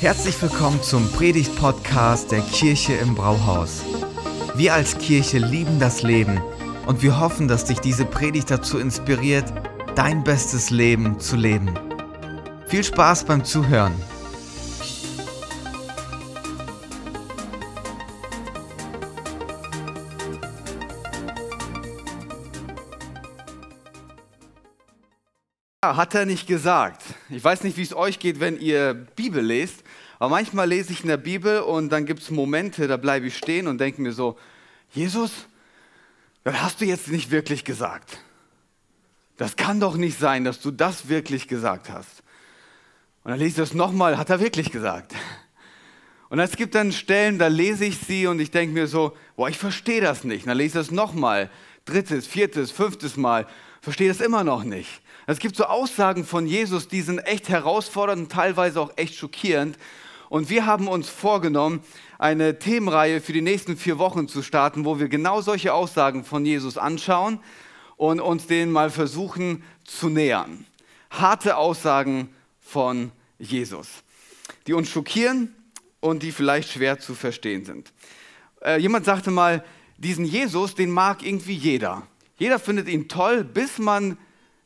Herzlich willkommen zum Predigt-Podcast der Kirche im Brauhaus. Wir als Kirche lieben das Leben und wir hoffen, dass dich diese Predigt dazu inspiriert, dein bestes Leben zu leben. Viel Spaß beim Zuhören. Hat er nicht gesagt. Ich weiß nicht, wie es euch geht, wenn ihr Bibel lest, aber manchmal lese ich in der Bibel und dann gibt es Momente, da bleibe ich stehen und denke mir so, Jesus, das hast du jetzt nicht wirklich gesagt. Das kann doch nicht sein, dass du das wirklich gesagt hast. Und dann lese ich das nochmal, hat er wirklich gesagt. Und es gibt dann Stellen, da lese ich sie und ich denke mir so, boah, ich verstehe das nicht. Und dann lese ich das nochmal, drittes, viertes, fünftes Mal, verstehe das immer noch nicht. Es gibt so Aussagen von Jesus, die sind echt herausfordernd und teilweise auch echt schockierend. Und wir haben uns vorgenommen, eine Themenreihe für die nächsten vier Wochen zu starten, wo wir genau solche Aussagen von Jesus anschauen und uns denen mal versuchen zu nähern. Harte Aussagen von Jesus, die uns schockieren und die vielleicht schwer zu verstehen sind. Äh, jemand sagte mal, diesen Jesus, den mag irgendwie jeder. Jeder findet ihn toll, bis man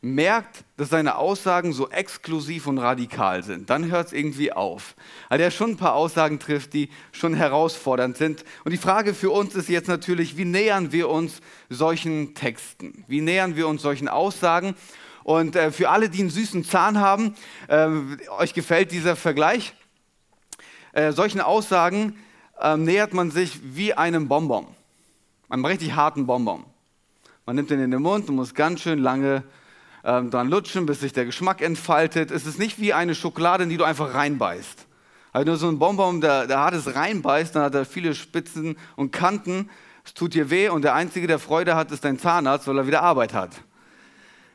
merkt, dass seine Aussagen so exklusiv und radikal sind, dann hört es irgendwie auf. Weil er schon ein paar Aussagen trifft, die schon herausfordernd sind. Und die Frage für uns ist jetzt natürlich, wie nähern wir uns solchen Texten? Wie nähern wir uns solchen Aussagen? Und äh, für alle, die einen süßen Zahn haben, äh, euch gefällt dieser Vergleich? Äh, solchen Aussagen ähm, nähert man sich wie einem Bonbon, einem richtig harten Bonbon. Man nimmt den in den Mund und muss ganz schön lange ähm, dran lutschen, bis sich der Geschmack entfaltet. Es ist nicht wie eine Schokolade, in die du einfach reinbeißt. Also nur so ein Bonbon, der, der hartes reinbeißt, dann hat er viele Spitzen und Kanten. Es tut dir weh und der Einzige, der Freude hat, ist dein Zahnarzt, weil er wieder Arbeit hat.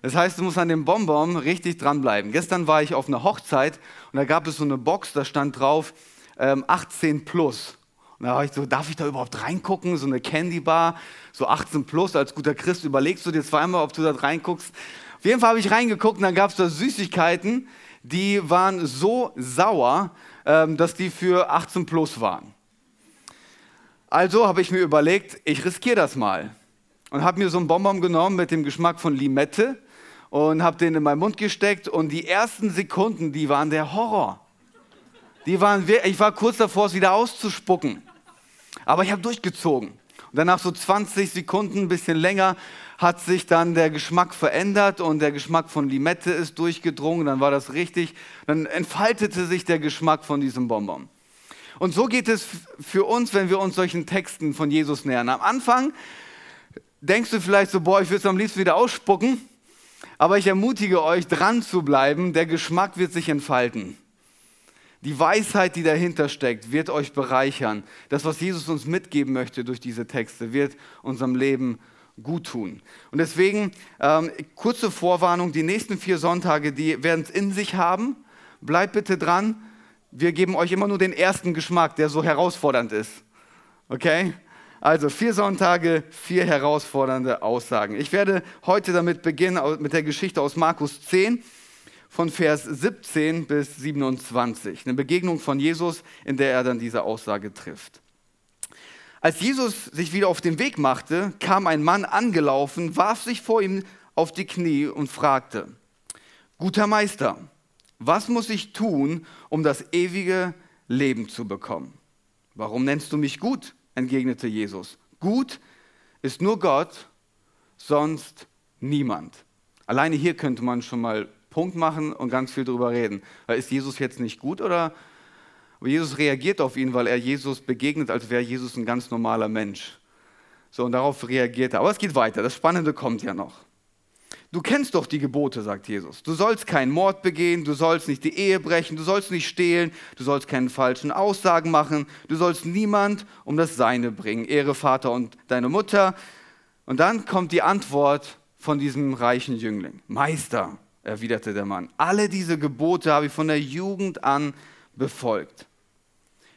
Das heißt, du musst an dem Bonbon richtig dranbleiben. Gestern war ich auf einer Hochzeit und da gab es so eine Box, da stand drauf ähm, 18 plus. Und da war ich so, darf ich da überhaupt reingucken? So eine Candy Bar, so 18 plus. Als guter Christ überlegst du dir zweimal, ob du da reinguckst. Auf jeden Fall habe ich reingeguckt und dann gab es da Süßigkeiten, die waren so sauer, ähm, dass die für 18 plus waren. Also habe ich mir überlegt, ich riskiere das mal. Und habe mir so einen Bonbon genommen mit dem Geschmack von Limette und habe den in meinen Mund gesteckt und die ersten Sekunden, die waren der Horror. Die waren, ich war kurz davor, es wieder auszuspucken. Aber ich habe durchgezogen. Und dann nach so 20 Sekunden, ein bisschen länger, hat sich dann der Geschmack verändert und der Geschmack von Limette ist durchgedrungen. Dann war das richtig. Dann entfaltete sich der Geschmack von diesem Bonbon. Und so geht es für uns, wenn wir uns solchen Texten von Jesus nähern. Am Anfang denkst du vielleicht so, boah, ich will es am liebsten wieder ausspucken. Aber ich ermutige euch, dran zu bleiben. Der Geschmack wird sich entfalten. Die Weisheit, die dahinter steckt, wird euch bereichern. Das, was Jesus uns mitgeben möchte durch diese Texte, wird unserem Leben gut tun. Und deswegen, ähm, kurze Vorwarnung, die nächsten vier Sonntage, die werden es in sich haben. Bleibt bitte dran. Wir geben euch immer nur den ersten Geschmack, der so herausfordernd ist. Okay? Also vier Sonntage, vier herausfordernde Aussagen. Ich werde heute damit beginnen, mit der Geschichte aus Markus 10 von Vers 17 bis 27. Eine Begegnung von Jesus, in der er dann diese Aussage trifft. Als Jesus sich wieder auf den Weg machte, kam ein Mann angelaufen, warf sich vor ihm auf die Knie und fragte, Guter Meister, was muss ich tun, um das ewige Leben zu bekommen? Warum nennst du mich gut? entgegnete Jesus. Gut ist nur Gott, sonst niemand. Alleine hier könnte man schon mal Punkt machen und ganz viel darüber reden. Ist Jesus jetzt nicht gut oder aber Jesus reagiert auf ihn, weil er Jesus begegnet, als wäre Jesus ein ganz normaler Mensch. So, und darauf reagiert er. Aber es geht weiter. Das Spannende kommt ja noch. Du kennst doch die Gebote, sagt Jesus. Du sollst keinen Mord begehen, du sollst nicht die Ehe brechen, du sollst nicht stehlen, du sollst keine falschen Aussagen machen, du sollst niemand um das Seine bringen. Ehre Vater und deine Mutter. Und dann kommt die Antwort von diesem reichen Jüngling. Meister, erwiderte der Mann, alle diese Gebote habe ich von der Jugend an befolgt.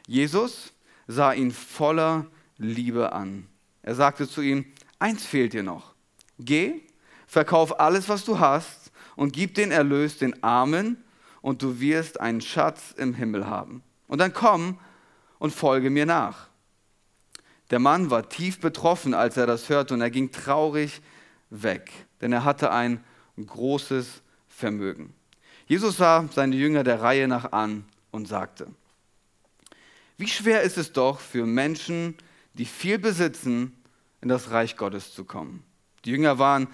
Jesus sah ihn voller Liebe an. Er sagte zu ihm, eins fehlt dir noch. Geh, verkauf alles, was du hast und gib den Erlös den Armen und du wirst einen Schatz im Himmel haben. Und dann komm und folge mir nach. Der Mann war tief betroffen, als er das hörte, und er ging traurig weg, denn er hatte ein großes Vermögen. Jesus sah seine Jünger der Reihe nach an und sagte, wie schwer ist es doch für Menschen, die viel besitzen, in das Reich Gottes zu kommen. Die Jünger waren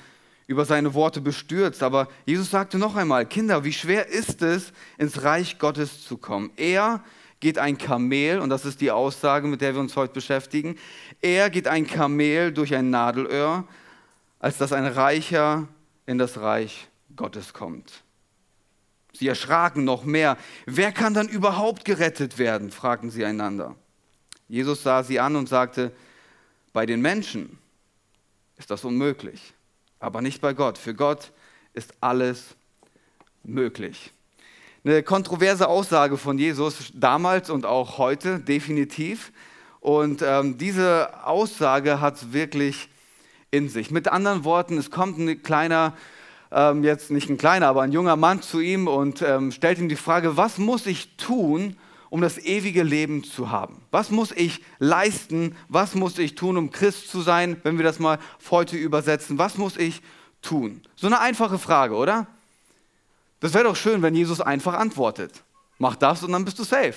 über seine Worte bestürzt, aber Jesus sagte noch einmal, Kinder, wie schwer ist es, ins Reich Gottes zu kommen? Er geht ein Kamel, und das ist die Aussage, mit der wir uns heute beschäftigen, er geht ein Kamel durch ein Nadelöhr, als dass ein Reicher in das Reich Gottes kommt. Sie erschraken noch mehr. Wer kann dann überhaupt gerettet werden? fragten sie einander. Jesus sah sie an und sagte, bei den Menschen ist das unmöglich, aber nicht bei Gott. Für Gott ist alles möglich. Eine kontroverse Aussage von Jesus damals und auch heute, definitiv. Und ähm, diese Aussage hat es wirklich in sich. Mit anderen Worten, es kommt ein kleiner, ähm, jetzt nicht ein kleiner, aber ein junger Mann zu ihm und ähm, stellt ihm die Frage, was muss ich tun, um das ewige Leben zu haben? Was muss ich leisten? Was muss ich tun, um Christ zu sein, wenn wir das mal heute übersetzen? Was muss ich tun? So eine einfache Frage, oder? Das wäre doch schön, wenn Jesus einfach antwortet. Mach das und dann bist du safe.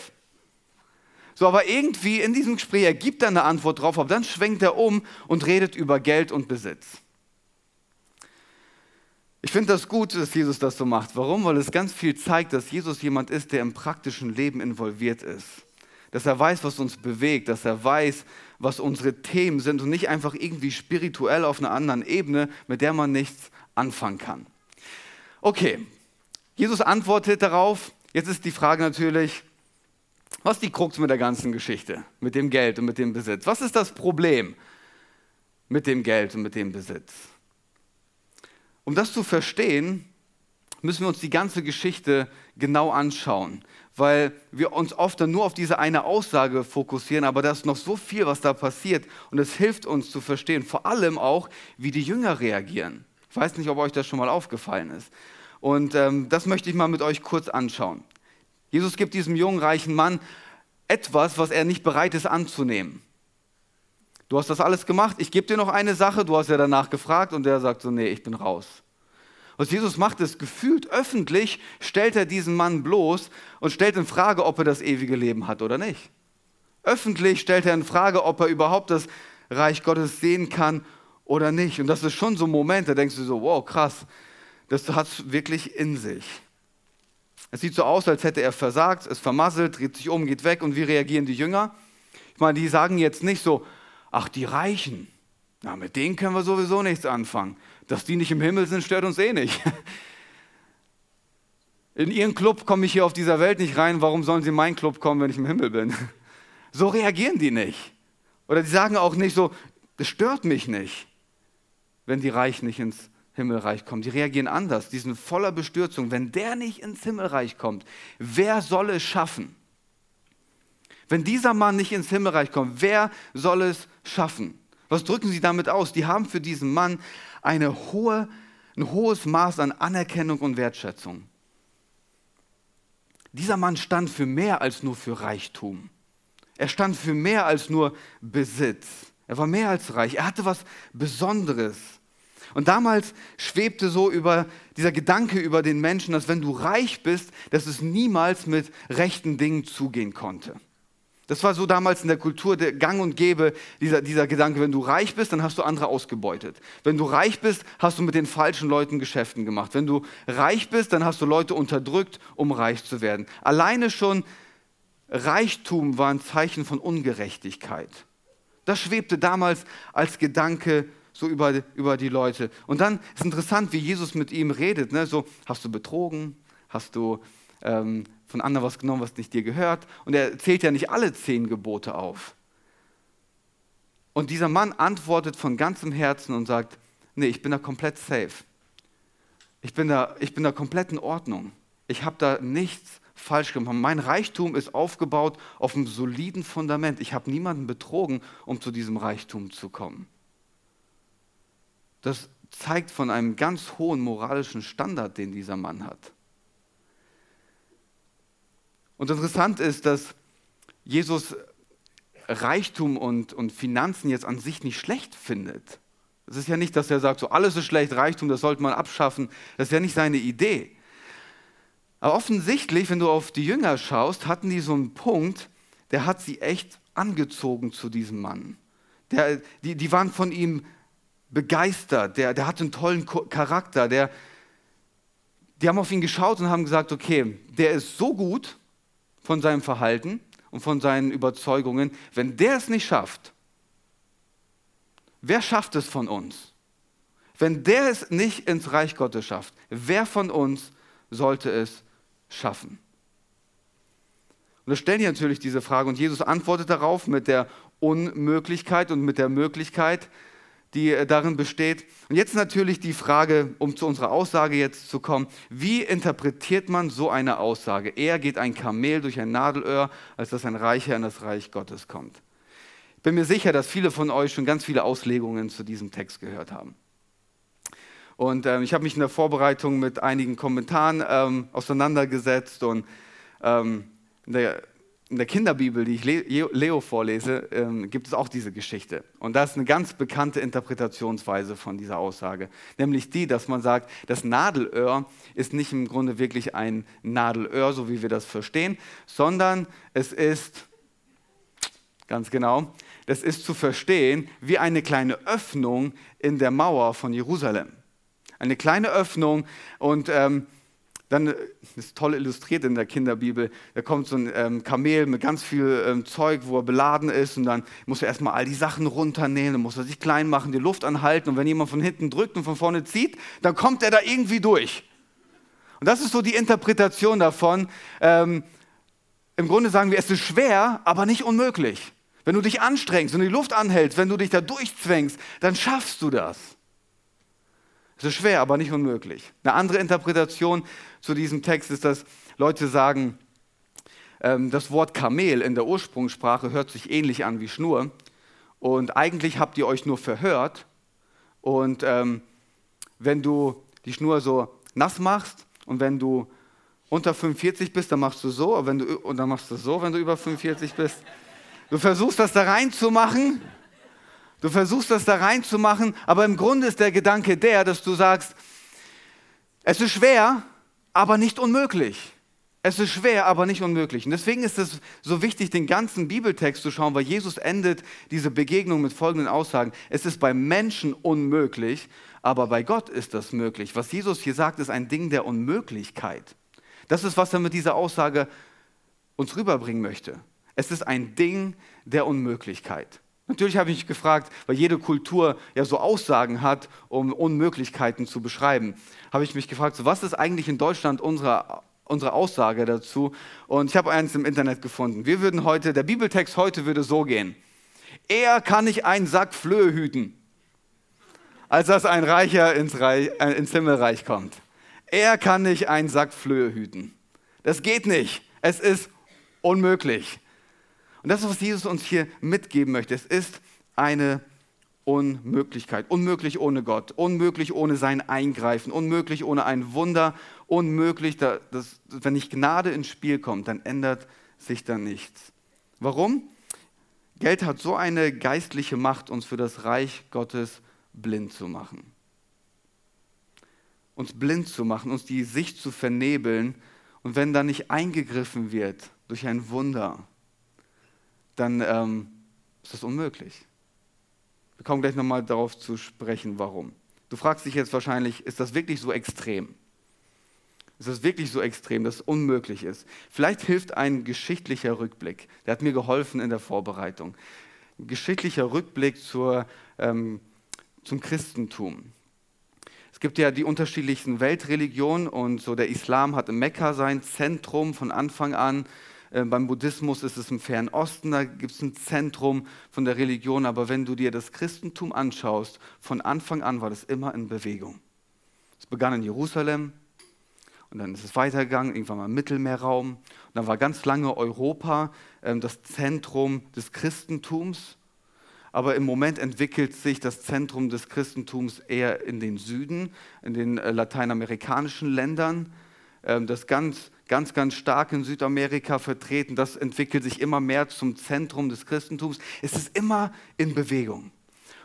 So, aber irgendwie in diesem Gespräch, er gibt eine Antwort drauf, aber dann schwenkt er um und redet über Geld und Besitz. Ich finde das gut, dass Jesus das so macht. Warum? Weil es ganz viel zeigt, dass Jesus jemand ist, der im praktischen Leben involviert ist. Dass er weiß, was uns bewegt, dass er weiß, was unsere Themen sind und nicht einfach irgendwie spirituell auf einer anderen Ebene, mit der man nichts anfangen kann. Okay, Jesus antwortet darauf. Jetzt ist die Frage natürlich, was ist die Krux mit der ganzen Geschichte, mit dem Geld und mit dem Besitz? Was ist das Problem mit dem Geld und mit dem Besitz? Um das zu verstehen, müssen wir uns die ganze Geschichte genau anschauen, weil wir uns oft dann nur auf diese eine Aussage fokussieren, aber da ist noch so viel, was da passiert und es hilft uns zu verstehen, vor allem auch, wie die Jünger reagieren. Ich weiß nicht, ob euch das schon mal aufgefallen ist. Und ähm, das möchte ich mal mit euch kurz anschauen. Jesus gibt diesem jungen, reichen Mann etwas, was er nicht bereit ist anzunehmen. Du hast das alles gemacht, ich gebe dir noch eine Sache, du hast ja danach gefragt und der sagt so, nee, ich bin raus. Was Jesus macht, ist gefühlt öffentlich, stellt er diesen Mann bloß und stellt in Frage, ob er das ewige Leben hat oder nicht. Öffentlich stellt er in Frage, ob er überhaupt das Reich Gottes sehen kann oder nicht. Und das ist schon so ein Moment, da denkst du so, wow, krass, das hat es wirklich in sich. Es sieht so aus, als hätte er versagt, es vermasselt, dreht sich um, geht weg. Und wie reagieren die Jünger? Ich meine, die sagen jetzt nicht so, ach, die Reichen, na, mit denen können wir sowieso nichts anfangen. Dass die nicht im Himmel sind, stört uns eh nicht. In ihren Club komme ich hier auf dieser Welt nicht rein, warum sollen sie in meinen Club kommen, wenn ich im Himmel bin? So reagieren die nicht. Oder die sagen auch nicht so, das stört mich nicht, wenn die Reichen nicht ins Himmelreich kommen. Die reagieren anders, die sind voller Bestürzung. Wenn der nicht ins Himmelreich kommt, wer soll es schaffen? Wenn dieser Mann nicht ins Himmelreich kommt, wer soll es schaffen? Was drücken sie damit aus? Die haben für diesen Mann eine hohe, ein hohes Maß an Anerkennung und Wertschätzung. Dieser Mann stand für mehr als nur für Reichtum. Er stand für mehr als nur Besitz. Er war mehr als reich. Er hatte was Besonderes. Und damals schwebte so über dieser Gedanke über den Menschen, dass wenn du reich bist, dass es niemals mit rechten Dingen zugehen konnte. Das war so damals in der Kultur der Gang und Gäbe, dieser, dieser Gedanke, wenn du reich bist, dann hast du andere ausgebeutet. Wenn du reich bist, hast du mit den falschen Leuten Geschäften gemacht. Wenn du reich bist, dann hast du Leute unterdrückt, um reich zu werden. Alleine schon Reichtum war ein Zeichen von Ungerechtigkeit. Das schwebte damals als Gedanke so über, über die Leute. Und dann ist interessant, wie Jesus mit ihm redet. Ne? So, hast du betrogen? Hast du ähm, von anderen was genommen, was nicht dir gehört. Und er zählt ja nicht alle zehn Gebote auf. Und dieser Mann antwortet von ganzem Herzen und sagt, nee, ich bin da komplett safe. Ich bin da, ich bin da komplett in Ordnung. Ich habe da nichts falsch gemacht. Mein Reichtum ist aufgebaut auf einem soliden Fundament. Ich habe niemanden betrogen, um zu diesem Reichtum zu kommen. Das zeigt von einem ganz hohen moralischen Standard, den dieser Mann hat. Und interessant ist, dass Jesus Reichtum und, und Finanzen jetzt an sich nicht schlecht findet. Es ist ja nicht, dass er sagt, so alles ist schlecht, Reichtum, das sollte man abschaffen. Das ist ja nicht seine Idee. Aber offensichtlich, wenn du auf die Jünger schaust, hatten die so einen Punkt, der hat sie echt angezogen zu diesem Mann. Der, die, die waren von ihm begeistert, der, der hatte einen tollen Charakter, der, die haben auf ihn geschaut und haben gesagt, okay, der ist so gut von seinem Verhalten und von seinen Überzeugungen, wenn der es nicht schafft, wer schafft es von uns? Wenn der es nicht ins Reich Gottes schafft, wer von uns sollte es schaffen? Und da stellen die natürlich diese Frage und Jesus antwortet darauf mit der Unmöglichkeit und mit der Möglichkeit, die äh, darin besteht. Und jetzt natürlich die Frage, um zu unserer Aussage jetzt zu kommen, wie interpretiert man so eine Aussage? Eher geht ein Kamel durch ein Nadelöhr, als dass ein Reicher in das Reich Gottes kommt. Ich bin mir sicher, dass viele von euch schon ganz viele Auslegungen zu diesem Text gehört haben. Und ähm, ich habe mich in der Vorbereitung mit einigen Kommentaren ähm, auseinandergesetzt und ähm, in der in der Kinderbibel, die ich Leo vorlese, ähm, gibt es auch diese Geschichte. Und das ist eine ganz bekannte Interpretationsweise von dieser Aussage. Nämlich die, dass man sagt, das Nadelöhr ist nicht im Grunde wirklich ein Nadelöhr, so wie wir das verstehen, sondern es ist, ganz genau, das ist zu verstehen wie eine kleine Öffnung in der Mauer von Jerusalem. Eine kleine Öffnung und ähm, dann das ist toll illustriert in der Kinderbibel. Da kommt so ein ähm, Kamel mit ganz viel ähm, Zeug, wo er beladen ist. Und dann muss er erstmal all die Sachen runternehmen. Dann muss er sich klein machen, die Luft anhalten. Und wenn jemand von hinten drückt und von vorne zieht, dann kommt er da irgendwie durch. Und das ist so die Interpretation davon. Ähm, Im Grunde sagen wir, es ist schwer, aber nicht unmöglich. Wenn du dich anstrengst und die Luft anhältst, wenn du dich da durchzwängst, dann schaffst du das. Es ist schwer, aber nicht unmöglich. Eine andere Interpretation zu diesem Text ist, dass Leute sagen, ähm, das Wort Kamel in der Ursprungssprache hört sich ähnlich an wie Schnur. Und eigentlich habt ihr euch nur verhört. Und ähm, wenn du die Schnur so nass machst und wenn du unter 45 bist, dann machst du so, wenn du, und dann machst du so, wenn du über 45 bist. Du versuchst das da reinzumachen Du versuchst das da reinzumachen, aber im Grunde ist der Gedanke der, dass du sagst, es ist schwer, aber nicht unmöglich. Es ist schwer, aber nicht unmöglich. Und deswegen ist es so wichtig, den ganzen Bibeltext zu schauen, weil Jesus endet diese Begegnung mit folgenden Aussagen. Es ist bei Menschen unmöglich, aber bei Gott ist das möglich. Was Jesus hier sagt, ist ein Ding der Unmöglichkeit. Das ist, was er mit dieser Aussage uns rüberbringen möchte. Es ist ein Ding der Unmöglichkeit. Natürlich habe ich mich gefragt, weil jede Kultur ja so Aussagen hat, um Unmöglichkeiten zu beschreiben, habe ich mich gefragt, so was ist eigentlich in Deutschland unsere, unsere Aussage dazu? Und ich habe eins im Internet gefunden. Wir würden heute, der Bibeltext heute würde so gehen. Eher kann ich einen Sack Flöhe hüten, als dass ein Reicher ins, Reich, äh, ins Himmelreich kommt. Er kann nicht einen Sack Flöhe hüten. Das geht nicht. Es ist unmöglich. Und das ist, was Jesus uns hier mitgeben möchte. Es ist eine Unmöglichkeit. Unmöglich ohne Gott, unmöglich ohne sein Eingreifen, unmöglich ohne ein Wunder, unmöglich, dass, wenn nicht Gnade ins Spiel kommt, dann ändert sich da nichts. Warum? Geld hat so eine geistliche Macht, uns für das Reich Gottes blind zu machen. Uns blind zu machen, uns die Sicht zu vernebeln. Und wenn da nicht eingegriffen wird durch ein Wunder, dann ähm, ist das unmöglich. Wir kommen gleich nochmal darauf zu sprechen, warum. Du fragst dich jetzt wahrscheinlich, ist das wirklich so extrem? Ist das wirklich so extrem, dass es unmöglich ist? Vielleicht hilft ein geschichtlicher Rückblick. Der hat mir geholfen in der Vorbereitung. Ein geschichtlicher Rückblick zur, ähm, zum Christentum. Es gibt ja die unterschiedlichsten Weltreligionen und so der Islam hat in Mekka sein Zentrum von Anfang an. Äh, beim Buddhismus ist es im Fernen Osten, da gibt es ein Zentrum von der Religion. Aber wenn du dir das Christentum anschaust, von Anfang an war das immer in Bewegung. Es begann in Jerusalem und dann ist es weitergegangen, irgendwann mal im Mittelmeerraum. Und dann war ganz lange Europa ähm, das Zentrum des Christentums. Aber im Moment entwickelt sich das Zentrum des Christentums eher in den Süden, in den äh, lateinamerikanischen Ländern. Ähm, das ganz ganz, ganz stark in Südamerika vertreten. Das entwickelt sich immer mehr zum Zentrum des Christentums. Es ist immer in Bewegung.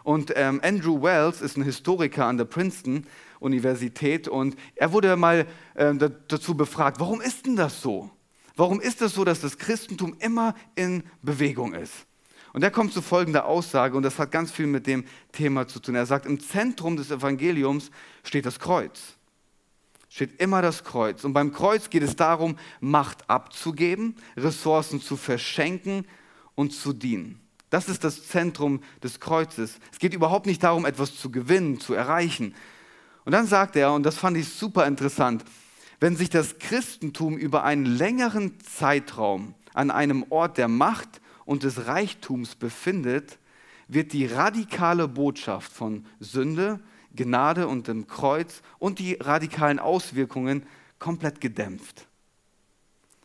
Und ähm, Andrew Wells ist ein Historiker an der Princeton Universität und er wurde mal äh, dazu befragt, warum ist denn das so? Warum ist es das so, dass das Christentum immer in Bewegung ist? Und er kommt zu folgender Aussage, und das hat ganz viel mit dem Thema zu tun. Er sagt, im Zentrum des Evangeliums steht das Kreuz. Steht immer das Kreuz. Und beim Kreuz geht es darum, Macht abzugeben, Ressourcen zu verschenken und zu dienen. Das ist das Zentrum des Kreuzes. Es geht überhaupt nicht darum, etwas zu gewinnen, zu erreichen. Und dann sagt er, und das fand ich super interessant, wenn sich das Christentum über einen längeren Zeitraum an einem Ort der Macht und des Reichtums befindet, wird die radikale Botschaft von Sünde, Gnade und dem Kreuz und die radikalen Auswirkungen komplett gedämpft.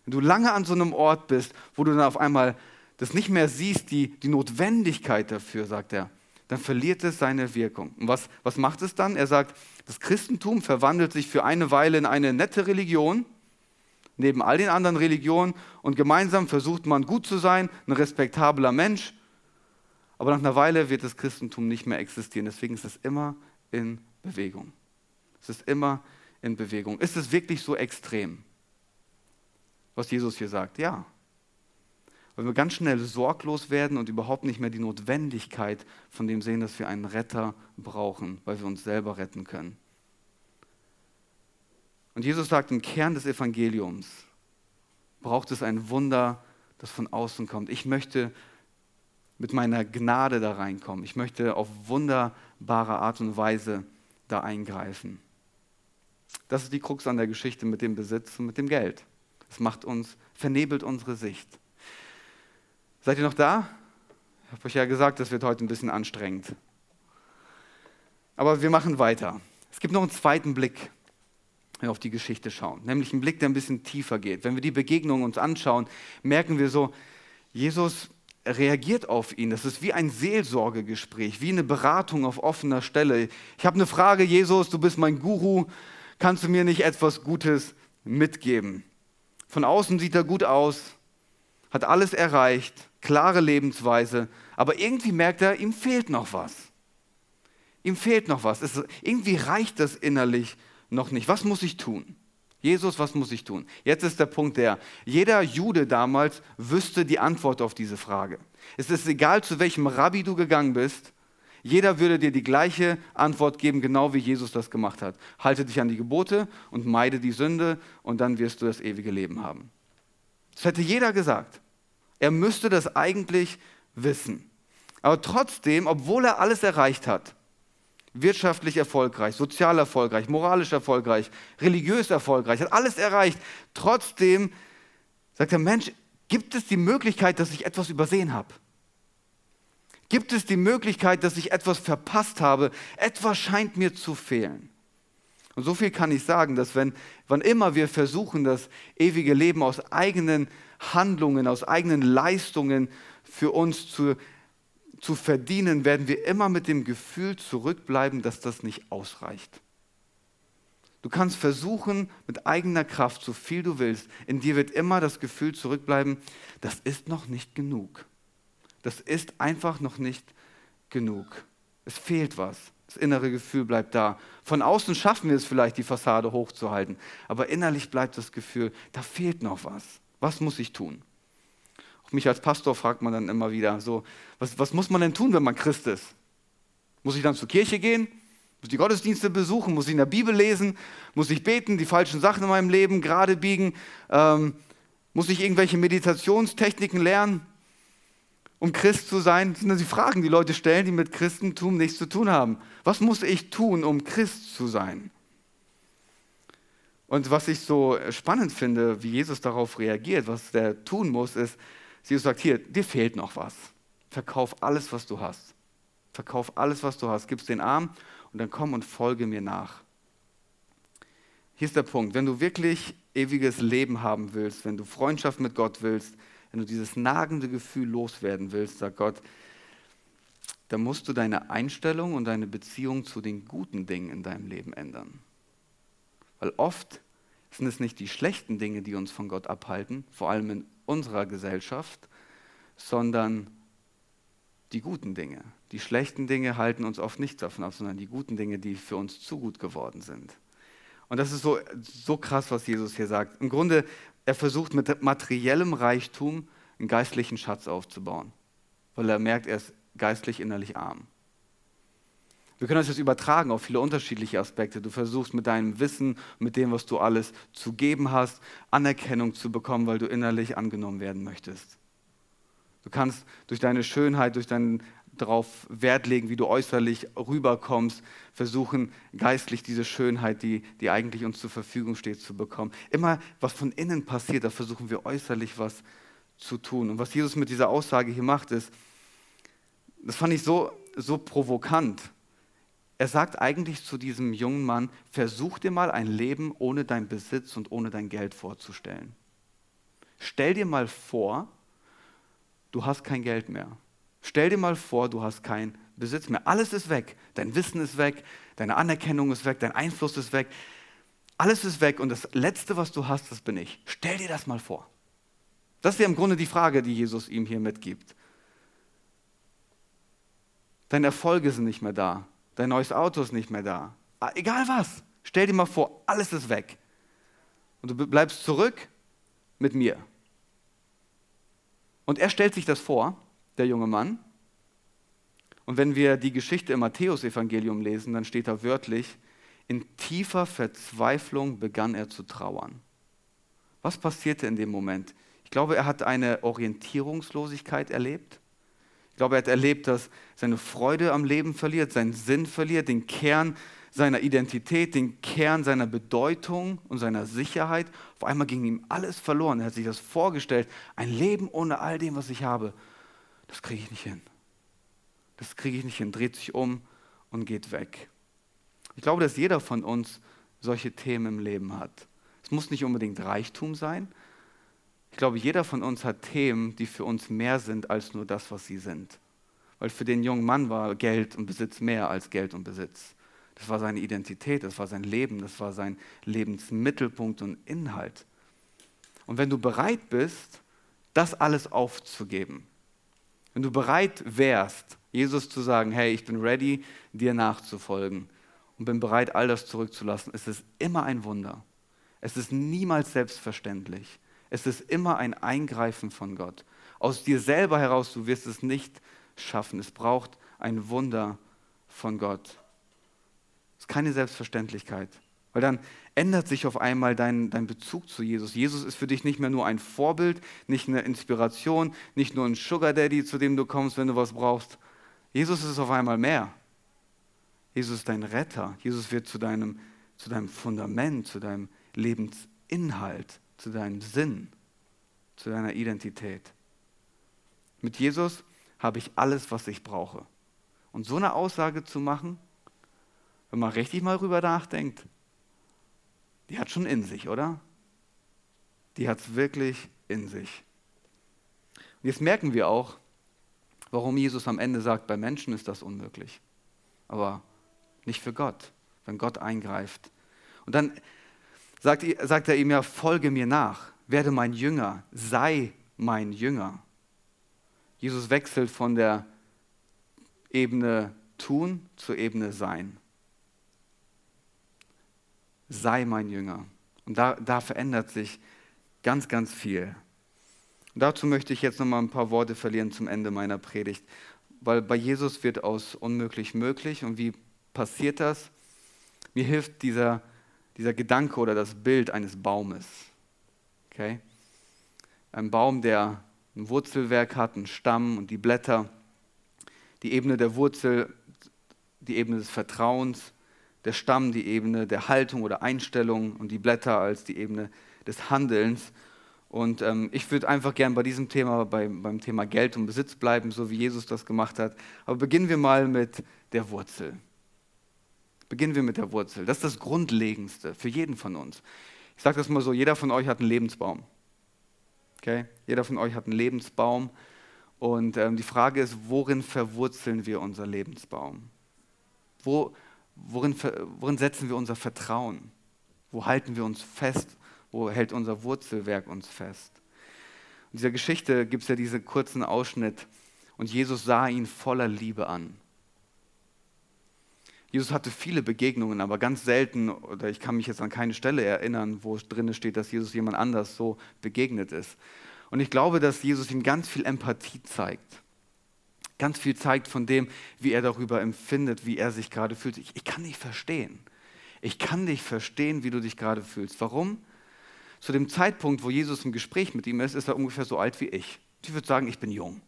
Wenn du lange an so einem Ort bist, wo du dann auf einmal das nicht mehr siehst, die, die Notwendigkeit dafür, sagt er, dann verliert es seine Wirkung. Und was, was macht es dann? Er sagt, das Christentum verwandelt sich für eine Weile in eine nette Religion, neben all den anderen Religionen und gemeinsam versucht man gut zu sein, ein respektabler Mensch. Aber nach einer Weile wird das Christentum nicht mehr existieren. Deswegen ist es immer in Bewegung. Es ist immer in Bewegung. Ist es wirklich so extrem, was Jesus hier sagt? Ja. Weil wir ganz schnell sorglos werden und überhaupt nicht mehr die Notwendigkeit von dem sehen, dass wir einen Retter brauchen, weil wir uns selber retten können. Und Jesus sagt, im Kern des Evangeliums braucht es ein Wunder, das von außen kommt. Ich möchte mit meiner Gnade da reinkommen. Ich möchte auf wunderbare Art und Weise da eingreifen. Das ist die Krux an der Geschichte mit dem Besitz und mit dem Geld. Es macht uns, vernebelt unsere Sicht. Seid ihr noch da? Ich habe euch ja gesagt, das wird heute ein bisschen anstrengend. Aber wir machen weiter. Es gibt noch einen zweiten Blick wenn wir auf die Geschichte schauen. Nämlich einen Blick, der ein bisschen tiefer geht. Wenn wir die Begegnung uns anschauen, merken wir so, Jesus reagiert auf ihn. Das ist wie ein Seelsorgegespräch, wie eine Beratung auf offener Stelle. Ich habe eine Frage, Jesus, du bist mein Guru, kannst du mir nicht etwas Gutes mitgeben? Von außen sieht er gut aus, hat alles erreicht, klare Lebensweise, aber irgendwie merkt er, ihm fehlt noch was. Ihm fehlt noch was. Es, irgendwie reicht das innerlich noch nicht. Was muss ich tun? Jesus, was muss ich tun? Jetzt ist der Punkt der, jeder Jude damals wüsste die Antwort auf diese Frage. Es ist egal, zu welchem Rabbi du gegangen bist, jeder würde dir die gleiche Antwort geben, genau wie Jesus das gemacht hat. Halte dich an die Gebote und meide die Sünde und dann wirst du das ewige Leben haben. Das hätte jeder gesagt. Er müsste das eigentlich wissen. Aber trotzdem, obwohl er alles erreicht hat, wirtschaftlich erfolgreich, sozial erfolgreich, moralisch erfolgreich, religiös erfolgreich, hat alles erreicht. Trotzdem sagt der Mensch, gibt es die Möglichkeit, dass ich etwas übersehen habe? Gibt es die Möglichkeit, dass ich etwas verpasst habe? Etwas scheint mir zu fehlen. Und so viel kann ich sagen, dass wenn, wann immer wir versuchen, das ewige Leben aus eigenen Handlungen, aus eigenen Leistungen für uns zu zu verdienen, werden wir immer mit dem Gefühl zurückbleiben, dass das nicht ausreicht. Du kannst versuchen, mit eigener Kraft, so viel du willst, in dir wird immer das Gefühl zurückbleiben, das ist noch nicht genug. Das ist einfach noch nicht genug. Es fehlt was. Das innere Gefühl bleibt da. Von außen schaffen wir es vielleicht, die Fassade hochzuhalten, aber innerlich bleibt das Gefühl, da fehlt noch was. Was muss ich tun? Mich als Pastor fragt man dann immer wieder so, was, was muss man denn tun, wenn man Christ ist? Muss ich dann zur Kirche gehen? Muss ich die Gottesdienste besuchen? Muss ich in der Bibel lesen? Muss ich beten, die falschen Sachen in meinem Leben gerade biegen? Ähm, muss ich irgendwelche Meditationstechniken lernen, um Christ zu sein? Das sind die Fragen, die Leute stellen, die mit Christentum nichts zu tun haben. Was muss ich tun, um Christ zu sein? Und was ich so spannend finde, wie Jesus darauf reagiert, was er tun muss, ist, Jesus sagt, hier, dir fehlt noch was. Verkauf alles, was du hast. Verkauf alles, was du hast. Gib's den Arm und dann komm und folge mir nach. Hier ist der Punkt. Wenn du wirklich ewiges Leben haben willst, wenn du Freundschaft mit Gott willst, wenn du dieses nagende Gefühl loswerden willst, sagt Gott, dann musst du deine Einstellung und deine Beziehung zu den guten Dingen in deinem Leben ändern. Weil oft sind es nicht die schlechten Dinge, die uns von Gott abhalten, vor allem in unserer Gesellschaft, sondern die guten Dinge. Die schlechten Dinge halten uns oft nicht davon ab, sondern die guten Dinge, die für uns zu gut geworden sind. Und das ist so, so krass, was Jesus hier sagt. Im Grunde, er versucht mit materiellem Reichtum einen geistlichen Schatz aufzubauen, weil er merkt, er ist geistlich innerlich arm. Wir können das jetzt übertragen auf viele unterschiedliche Aspekte. Du versuchst mit deinem Wissen, mit dem, was du alles zu geben hast, Anerkennung zu bekommen, weil du innerlich angenommen werden möchtest. Du kannst durch deine Schönheit, durch deinen darauf Wert legen, wie du äußerlich rüberkommst, versuchen geistlich diese Schönheit, die, die eigentlich uns zur Verfügung steht, zu bekommen. Immer was von innen passiert, da versuchen wir äußerlich was zu tun. Und was Jesus mit dieser Aussage hier macht, ist, das fand ich so, so provokant. Er sagt eigentlich zu diesem jungen Mann, versuch dir mal ein Leben ohne dein Besitz und ohne dein Geld vorzustellen. Stell dir mal vor, du hast kein Geld mehr. Stell dir mal vor, du hast keinen Besitz mehr. Alles ist weg. Dein Wissen ist weg, deine Anerkennung ist weg, dein Einfluss ist weg. Alles ist weg und das Letzte, was du hast, das bin ich. Stell dir das mal vor. Das ist ja im Grunde die Frage, die Jesus ihm hier mitgibt. Deine Erfolge sind nicht mehr da. Dein neues Auto ist nicht mehr da. Ah, egal was. Stell dir mal vor, alles ist weg. Und du bleibst zurück mit mir. Und er stellt sich das vor, der junge Mann. Und wenn wir die Geschichte im Matthäusevangelium lesen, dann steht da wörtlich, in tiefer Verzweiflung begann er zu trauern. Was passierte in dem Moment? Ich glaube, er hat eine Orientierungslosigkeit erlebt. Ich glaube, er hat erlebt, dass seine Freude am Leben verliert, seinen Sinn verliert, den Kern seiner Identität, den Kern seiner Bedeutung und seiner Sicherheit. Auf einmal ging ihm alles verloren. Er hat sich das vorgestellt, ein Leben ohne all dem, was ich habe. Das kriege ich nicht hin. Das kriege ich nicht hin. Dreht sich um und geht weg. Ich glaube, dass jeder von uns solche Themen im Leben hat. Es muss nicht unbedingt Reichtum sein, ich glaube, jeder von uns hat Themen, die für uns mehr sind als nur das, was sie sind. Weil für den jungen Mann war Geld und Besitz mehr als Geld und Besitz. Das war seine Identität, das war sein Leben, das war sein Lebensmittelpunkt und Inhalt. Und wenn du bereit bist, das alles aufzugeben, wenn du bereit wärst, Jesus zu sagen, hey, ich bin ready, dir nachzufolgen und bin bereit, all das zurückzulassen, ist es immer ein Wunder. Es ist niemals selbstverständlich. Es ist immer ein Eingreifen von Gott. Aus dir selber heraus, du wirst es nicht schaffen. Es braucht ein Wunder von Gott. Es ist keine Selbstverständlichkeit. Weil dann ändert sich auf einmal dein, dein Bezug zu Jesus. Jesus ist für dich nicht mehr nur ein Vorbild, nicht eine Inspiration, nicht nur ein Sugar Daddy, zu dem du kommst, wenn du was brauchst. Jesus ist auf einmal mehr. Jesus ist dein Retter. Jesus wird zu deinem, zu deinem Fundament, zu deinem Lebensinhalt zu deinem Sinn, zu deiner Identität. Mit Jesus habe ich alles, was ich brauche. Und so eine Aussage zu machen, wenn man richtig mal rüber nachdenkt, die hat schon in sich, oder? Die hat es wirklich in sich. Und jetzt merken wir auch, warum Jesus am Ende sagt, bei Menschen ist das unmöglich. Aber nicht für Gott, wenn Gott eingreift. Und dann sagt, sagt er ihm ja, folge mir nach, werde mein Jünger, sei mein Jünger. Jesus wechselt von der Ebene tun zur Ebene sein. Sei mein Jünger. Und da, da verändert sich ganz, ganz viel. Und dazu möchte ich jetzt noch mal ein paar Worte verlieren zum Ende meiner Predigt, weil bei Jesus wird aus unmöglich möglich. Und wie passiert das? Mir hilft dieser dieser Gedanke oder das Bild eines Baumes. Okay? Ein Baum, der ein Wurzelwerk hat, einen Stamm und die Blätter, die Ebene der Wurzel, die Ebene des Vertrauens, der Stamm die Ebene der Haltung oder Einstellung und die Blätter als die Ebene des Handelns. Und ähm, ich würde einfach gern bei diesem Thema, bei, beim Thema Geld und Besitz bleiben, so wie Jesus das gemacht hat. Aber beginnen wir mal mit der Wurzel. Beginnen wir mit der Wurzel. Das ist das Grundlegendste für jeden von uns. Ich sage das mal so, jeder von euch hat einen Lebensbaum. Okay? Jeder von euch hat einen Lebensbaum. Und ähm, die Frage ist, worin verwurzeln wir unser Lebensbaum? Wo, worin, worin setzen wir unser Vertrauen? Wo halten wir uns fest Wo hält unser Wurzelwerk uns fest? In dieser Geschichte gibt es ja diesen kurzen Ausschnitt und Jesus sah ihn voller Liebe an. Jesus hatte viele Begegnungen, aber ganz selten, oder ich kann mich jetzt an keine Stelle erinnern, wo drin steht, dass Jesus jemand anders so begegnet ist. Und ich glaube, dass Jesus ihm ganz viel Empathie zeigt. Ganz viel zeigt von dem, wie er darüber empfindet, wie er sich gerade fühlt. Ich, ich kann dich verstehen. Ich kann dich verstehen, wie du dich gerade fühlst. Warum? Zu dem Zeitpunkt, wo Jesus im Gespräch mit ihm ist, ist er ungefähr so alt wie ich. Ich würde sagen, ich bin jung.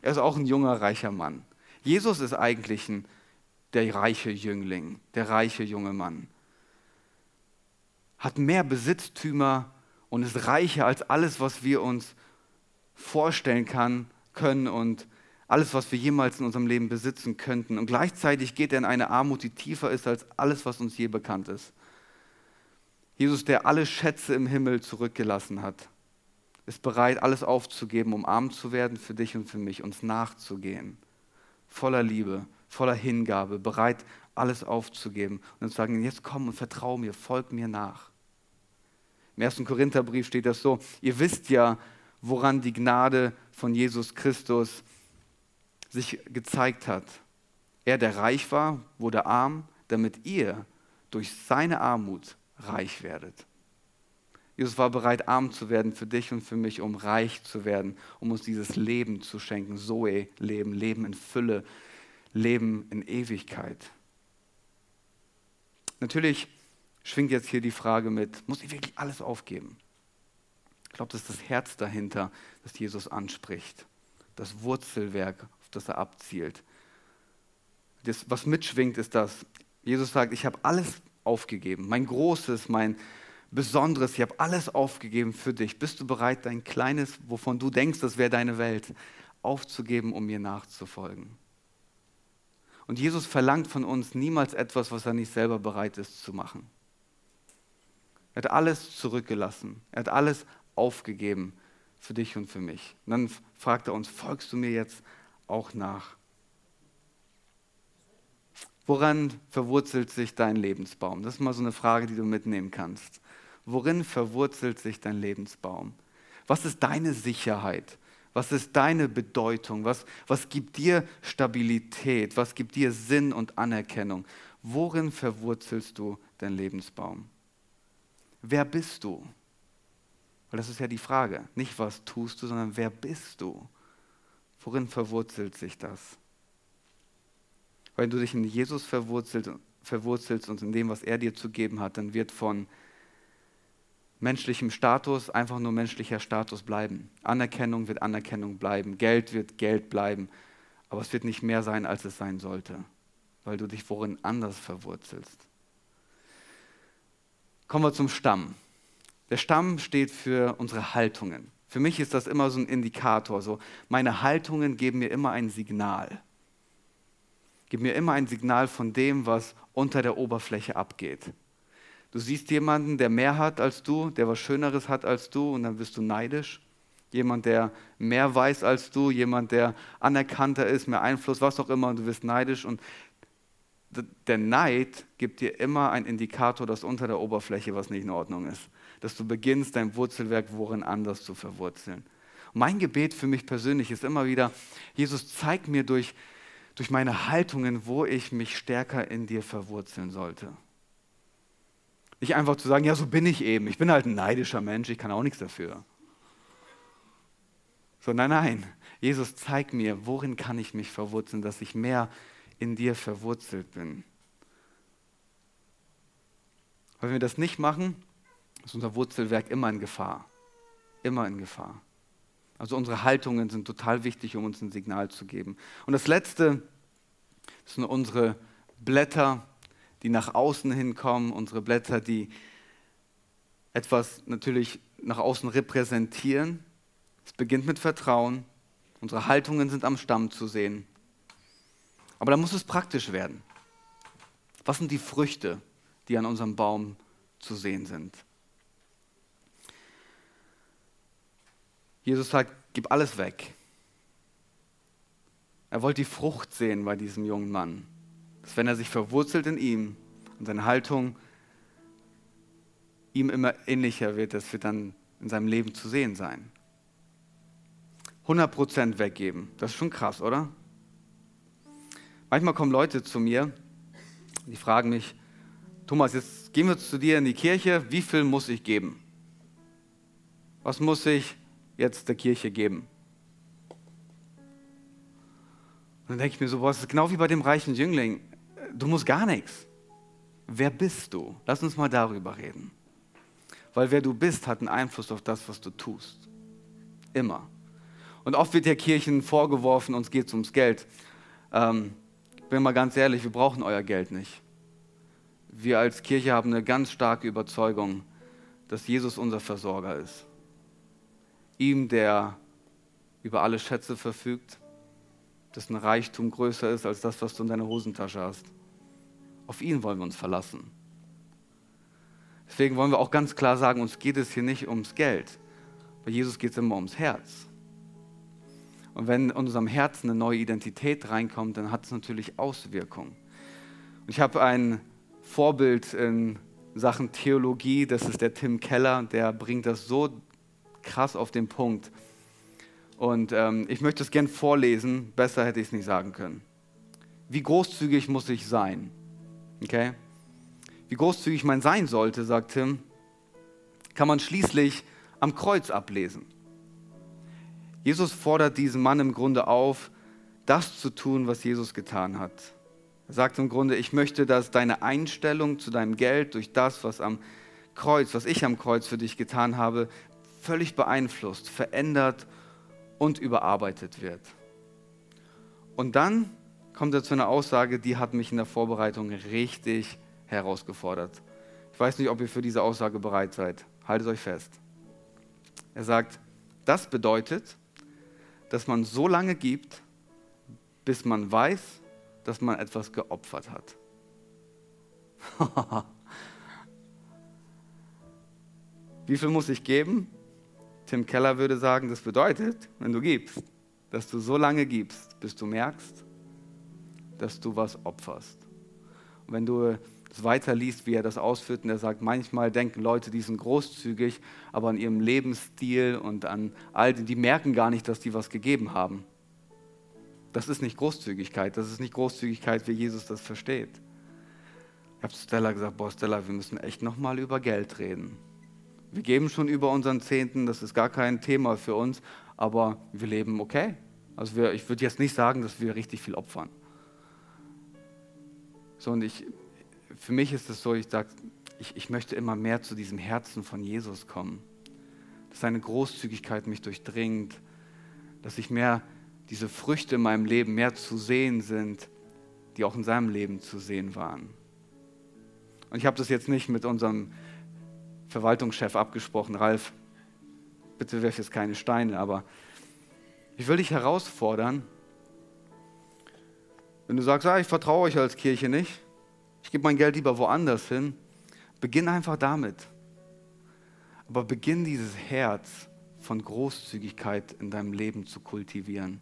Er ist auch ein junger, reicher Mann. Jesus ist eigentlich ein der reiche Jüngling, der reiche junge Mann. Hat mehr Besitztümer und ist reicher als alles, was wir uns vorstellen kann, können und alles, was wir jemals in unserem Leben besitzen könnten. Und gleichzeitig geht er in eine Armut, die tiefer ist als alles, was uns je bekannt ist. Jesus, der alle Schätze im Himmel zurückgelassen hat, ist bereit, alles aufzugeben, um arm zu werden für dich und für mich, uns nachzugehen. Voller Liebe, voller Hingabe, bereit, alles aufzugeben und zu sagen, jetzt komm und vertrau mir, folg mir nach. Im ersten Korintherbrief steht das so, ihr wisst ja, woran die Gnade von Jesus Christus sich gezeigt hat. Er, der reich war, wurde arm, damit ihr durch seine Armut reich werdet. Jesus war bereit, arm zu werden für dich und für mich, um reich zu werden, um uns dieses Leben zu schenken. Zoe-Leben, Leben in Fülle, Leben in Ewigkeit. Natürlich schwingt jetzt hier die Frage mit, muss ich wirklich alles aufgeben? Ich glaube, das ist das Herz dahinter, das Jesus anspricht. Das Wurzelwerk, auf das er abzielt. Das, was mitschwingt, ist das. Jesus sagt, ich habe alles aufgegeben. Mein Großes, mein Besonderes, ich habe alles aufgegeben für dich. Bist du bereit, dein Kleines, wovon du denkst, das wäre deine Welt, aufzugeben, um mir nachzufolgen? Und Jesus verlangt von uns niemals etwas, was er nicht selber bereit ist zu machen. Er hat alles zurückgelassen. Er hat alles aufgegeben für dich und für mich. Und dann fragt er uns, folgst du mir jetzt auch nach? Woran verwurzelt sich dein Lebensbaum? Das ist mal so eine Frage, die du mitnehmen kannst. Worin verwurzelt sich dein Lebensbaum? Was ist deine Sicherheit? Was ist deine Bedeutung? Was, was gibt dir Stabilität? Was gibt dir Sinn und Anerkennung? Worin verwurzelst du deinen Lebensbaum? Wer bist du? Weil das ist ja die Frage. Nicht, was tust du, sondern wer bist du? Worin verwurzelt sich das? Wenn du dich in Jesus verwurzelt, verwurzelst und in dem, was er dir zu geben hat, dann wird von menschlichem Status einfach nur menschlicher Status bleiben. Anerkennung wird Anerkennung bleiben, Geld wird Geld bleiben, aber es wird nicht mehr sein, als es sein sollte, weil du dich worin anders verwurzelst. Kommen wir zum Stamm. Der Stamm steht für unsere Haltungen. Für mich ist das immer so ein Indikator. So, meine Haltungen geben mir immer ein Signal. Geben mir immer ein Signal von dem, was unter der Oberfläche abgeht. Du siehst jemanden, der mehr hat als du, der was Schöneres hat als du und dann bist du neidisch. Jemand, der mehr weiß als du, jemand, der anerkannter ist, mehr Einfluss, was auch immer und du wirst neidisch. Und der Neid gibt dir immer einen Indikator, dass unter der Oberfläche was nicht in Ordnung ist. Dass du beginnst, dein Wurzelwerk worin anders zu verwurzeln. Mein Gebet für mich persönlich ist immer wieder, Jesus, zeig mir durch, durch meine Haltungen, wo ich mich stärker in dir verwurzeln sollte. Nicht einfach zu sagen, ja, so bin ich eben. Ich bin halt ein neidischer Mensch, ich kann auch nichts dafür. So, nein, nein. Jesus, zeig mir, worin kann ich mich verwurzeln, dass ich mehr in dir verwurzelt bin. Weil wenn wir das nicht machen, ist unser Wurzelwerk immer in Gefahr. Immer in Gefahr. Also unsere Haltungen sind total wichtig, um uns ein Signal zu geben. Und das Letzte sind unsere Blätter die nach außen hinkommen, unsere Blätter, die etwas natürlich nach außen repräsentieren. Es beginnt mit Vertrauen. Unsere Haltungen sind am Stamm zu sehen. Aber da muss es praktisch werden. Was sind die Früchte, die an unserem Baum zu sehen sind? Jesus sagt, gib alles weg. Er wollte die Frucht sehen bei diesem jungen Mann dass wenn er sich verwurzelt in ihm und seine Haltung ihm immer ähnlicher wird, das wird dann in seinem Leben zu sehen sein. 100% weggeben, das ist schon krass, oder? Manchmal kommen Leute zu mir, die fragen mich, Thomas, jetzt gehen wir zu dir in die Kirche, wie viel muss ich geben? Was muss ich jetzt der Kirche geben? Und dann denke ich mir so, boah, das ist genau wie bei dem reichen Jüngling. Du musst gar nichts. Wer bist du? Lass uns mal darüber reden. Weil wer du bist, hat einen Einfluss auf das, was du tust. Immer. Und oft wird der Kirchen vorgeworfen, uns geht es ums Geld. Ähm, bin mal ganz ehrlich, wir brauchen euer Geld nicht. Wir als Kirche haben eine ganz starke Überzeugung, dass Jesus unser Versorger ist. Ihm, der über alle Schätze verfügt, dessen Reichtum größer ist als das, was du in deiner Hosentasche hast. Auf ihn wollen wir uns verlassen. Deswegen wollen wir auch ganz klar sagen, uns geht es hier nicht ums Geld. Bei Jesus geht es immer ums Herz. Und wenn in unserem Herzen eine neue Identität reinkommt, dann hat es natürlich Auswirkungen. Ich habe ein Vorbild in Sachen Theologie, das ist der Tim Keller, der bringt das so krass auf den Punkt. Und ähm, ich möchte es gern vorlesen, besser hätte ich es nicht sagen können. Wie großzügig muss ich sein? Okay? Wie großzügig man sein sollte, sagt Tim, kann man schließlich am Kreuz ablesen. Jesus fordert diesen Mann im Grunde auf, das zu tun, was Jesus getan hat. Er sagt im Grunde, ich möchte, dass deine Einstellung zu deinem Geld durch das, was am Kreuz, was ich am Kreuz für dich getan habe, völlig beeinflusst, verändert und überarbeitet wird. Und dann kommt er zu einer Aussage, die hat mich in der Vorbereitung richtig herausgefordert. Ich weiß nicht, ob ihr für diese Aussage bereit seid. Haltet euch fest. Er sagt, das bedeutet, dass man so lange gibt, bis man weiß, dass man etwas geopfert hat. Wie viel muss ich geben? Tim Keller würde sagen, das bedeutet, wenn du gibst, dass du so lange gibst, bis du merkst, dass du was opferst. Und wenn du es weiter liest, wie er das ausführt, und er sagt, manchmal denken Leute, die sind großzügig, aber an ihrem Lebensstil und an all die, die merken gar nicht, dass die was gegeben haben. Das ist nicht Großzügigkeit, das ist nicht Großzügigkeit, wie Jesus das versteht. Ich habe zu Stella gesagt, boah Stella, wir müssen echt nochmal über Geld reden. Wir geben schon über unseren Zehnten, das ist gar kein Thema für uns, aber wir leben okay. Also wir, ich würde jetzt nicht sagen, dass wir richtig viel opfern. So, und ich, für mich ist es so, ich sage, ich, ich möchte immer mehr zu diesem Herzen von Jesus kommen. Dass seine Großzügigkeit mich durchdringt, dass ich mehr diese Früchte in meinem Leben mehr zu sehen sind, die auch in seinem Leben zu sehen waren. Und ich habe das jetzt nicht mit unserem Verwaltungschef abgesprochen, Ralf, bitte werf jetzt keine Steine, aber ich will dich herausfordern, wenn du sagst, ah, ich vertraue euch als Kirche nicht, ich gebe mein Geld lieber woanders hin, beginn einfach damit. Aber beginn dieses Herz von Großzügigkeit in deinem Leben zu kultivieren.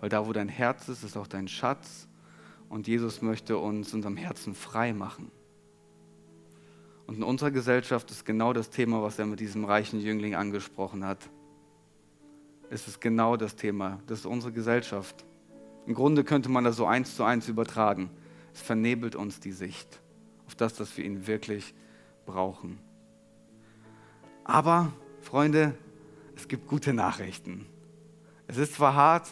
Weil da, wo dein Herz ist, ist auch dein Schatz. Und Jesus möchte uns unserem Herzen frei machen. Und in unserer Gesellschaft ist genau das Thema, was er mit diesem reichen Jüngling angesprochen hat. Es ist genau das Thema. Das ist unsere Gesellschaft. Im Grunde könnte man das so eins zu eins übertragen. Es vernebelt uns die Sicht auf das, was wir ihn wirklich brauchen. Aber, Freunde, es gibt gute Nachrichten. Es ist zwar hart,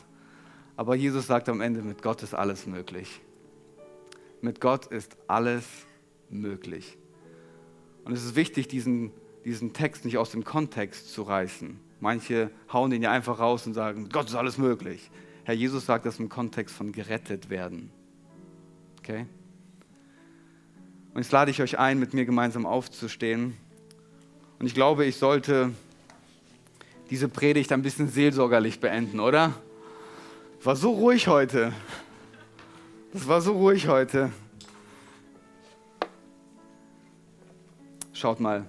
aber Jesus sagt am Ende, mit Gott ist alles möglich. Mit Gott ist alles möglich. Und es ist wichtig, diesen, diesen Text nicht aus dem Kontext zu reißen. Manche hauen den ja einfach raus und sagen, mit Gott ist alles möglich. Herr Jesus sagt das im Kontext von gerettet werden. Okay? Und jetzt lade ich euch ein, mit mir gemeinsam aufzustehen. Und ich glaube, ich sollte diese Predigt ein bisschen seelsorgerlich beenden, oder? War so ruhig heute. Das war so ruhig heute. Schaut mal.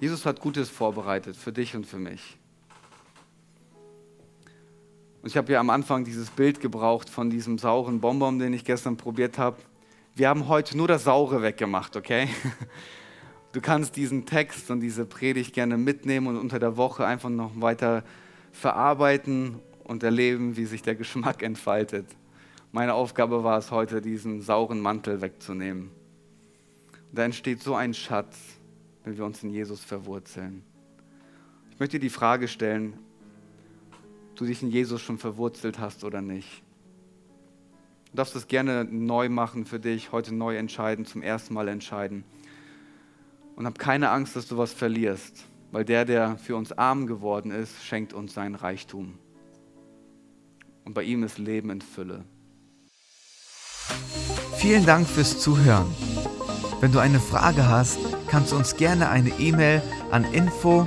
Jesus hat Gutes vorbereitet für dich und für mich. Ich habe ja am Anfang dieses Bild gebraucht von diesem sauren Bonbon, den ich gestern probiert habe. Wir haben heute nur das Saure weggemacht, okay? Du kannst diesen Text und diese Predigt gerne mitnehmen und unter der Woche einfach noch weiter verarbeiten und erleben, wie sich der Geschmack entfaltet. Meine Aufgabe war es heute, diesen sauren Mantel wegzunehmen. Und da entsteht so ein Schatz, wenn wir uns in Jesus verwurzeln. Ich möchte dir die Frage stellen, du dich in Jesus schon verwurzelt hast oder nicht. Du darfst es gerne neu machen für dich, heute neu entscheiden, zum ersten Mal entscheiden. Und hab keine Angst, dass du was verlierst, weil der, der für uns arm geworden ist, schenkt uns seinen Reichtum. Und bei ihm ist Leben in Fülle. Vielen Dank fürs Zuhören. Wenn du eine Frage hast, kannst du uns gerne eine E-Mail an info